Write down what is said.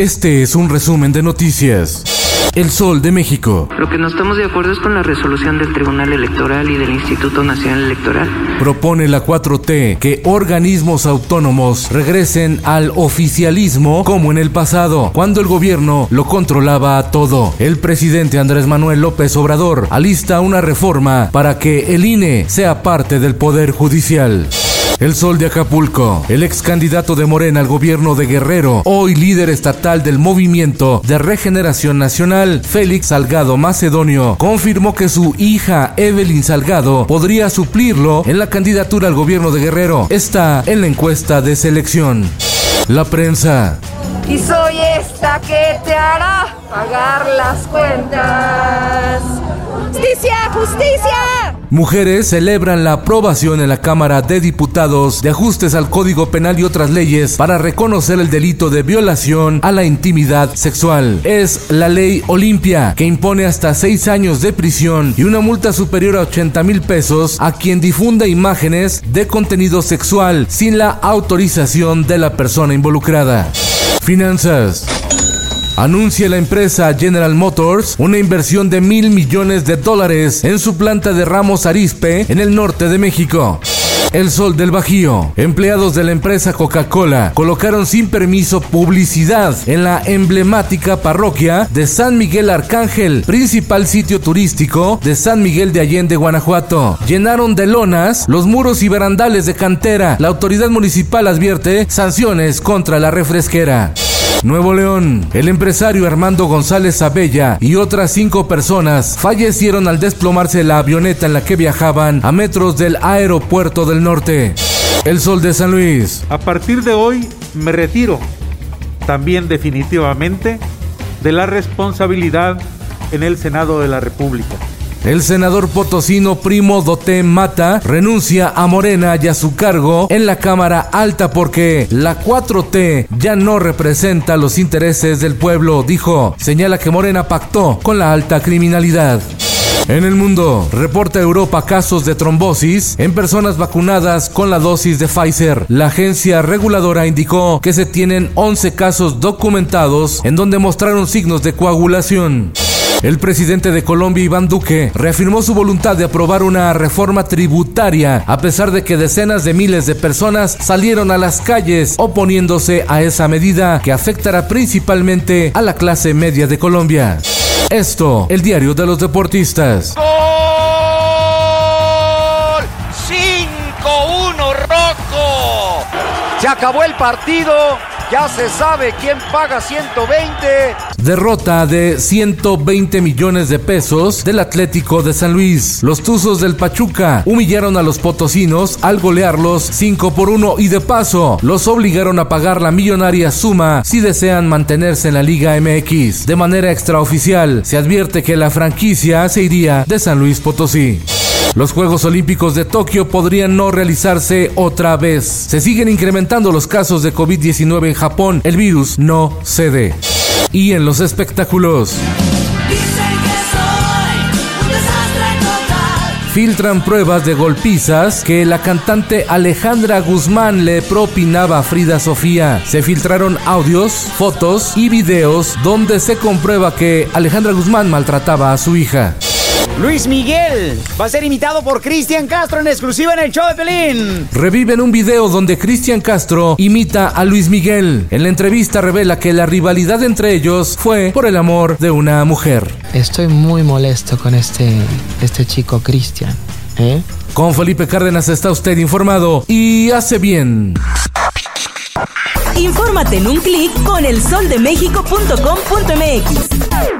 Este es un resumen de noticias. El Sol de México. Lo que no estamos de acuerdo es con la resolución del Tribunal Electoral y del Instituto Nacional Electoral. Propone la 4T que organismos autónomos regresen al oficialismo como en el pasado, cuando el gobierno lo controlaba todo. El presidente Andrés Manuel López Obrador alista una reforma para que el INE sea parte del Poder Judicial. El Sol de Acapulco, el ex candidato de Morena al gobierno de Guerrero, hoy líder estatal del Movimiento de Regeneración Nacional, Félix Salgado Macedonio, confirmó que su hija Evelyn Salgado podría suplirlo en la candidatura al gobierno de Guerrero. Está en la encuesta de selección. La prensa. Y soy esta que te hará pagar las cuentas. ¡Justicia! ¡Justicia! Mujeres celebran la aprobación en la Cámara de Diputados de ajustes al Código Penal y otras leyes para reconocer el delito de violación a la intimidad sexual. Es la ley Olimpia, que impone hasta seis años de prisión y una multa superior a 80 mil pesos a quien difunda imágenes de contenido sexual sin la autorización de la persona involucrada. Finanzas. Anuncia la empresa General Motors una inversión de mil millones de dólares en su planta de Ramos Arizpe en el norte de México. El Sol del Bajío. Empleados de la empresa Coca-Cola colocaron sin permiso publicidad en la emblemática parroquia de San Miguel Arcángel, principal sitio turístico de San Miguel de Allende, Guanajuato. Llenaron de lonas los muros y barandales de cantera. La autoridad municipal advierte sanciones contra la refresquera. Nuevo León. El empresario Armando González Abella y otras cinco personas fallecieron al desplomarse la avioneta en la que viajaban a metros del aeropuerto del norte. El Sol de San Luis. A partir de hoy me retiro, también definitivamente, de la responsabilidad en el Senado de la República. El senador potosino Primo Doté Mata renuncia a Morena y a su cargo en la Cámara Alta porque la 4T ya no representa los intereses del pueblo, dijo. Señala que Morena pactó con la alta criminalidad. En el mundo, reporta Europa casos de trombosis en personas vacunadas con la dosis de Pfizer. La agencia reguladora indicó que se tienen 11 casos documentados en donde mostraron signos de coagulación. El presidente de Colombia, Iván Duque, reafirmó su voluntad de aprobar una reforma tributaria, a pesar de que decenas de miles de personas salieron a las calles oponiéndose a esa medida que afectará principalmente a la clase media de Colombia. Esto, el diario de los deportistas. ¡Gol! 5-1 Rocco. Se acabó el partido. Ya se sabe quién paga 120. Derrota de 120 millones de pesos del Atlético de San Luis. Los Tuzos del Pachuca humillaron a los potosinos al golearlos 5 por 1 y de paso los obligaron a pagar la millonaria suma si desean mantenerse en la Liga MX. De manera extraoficial, se advierte que la franquicia se iría de San Luis Potosí. Los Juegos Olímpicos de Tokio podrían no realizarse otra vez. Se siguen incrementando los casos de COVID-19 en Japón. El virus no cede. Y en los espectáculos. Filtran pruebas de golpizas que la cantante Alejandra Guzmán le propinaba a Frida Sofía. Se filtraron audios, fotos y videos donde se comprueba que Alejandra Guzmán maltrataba a su hija. Luis Miguel va a ser imitado por Cristian Castro en exclusiva en el show de Pelín. Reviven un video donde Cristian Castro imita a Luis Miguel. En la entrevista revela que la rivalidad entre ellos fue por el amor de una mujer. Estoy muy molesto con este, este chico Cristian. ¿eh? Con Felipe Cárdenas está usted informado y hace bien. Infórmate en un clic con elsoldemexico.com.mx.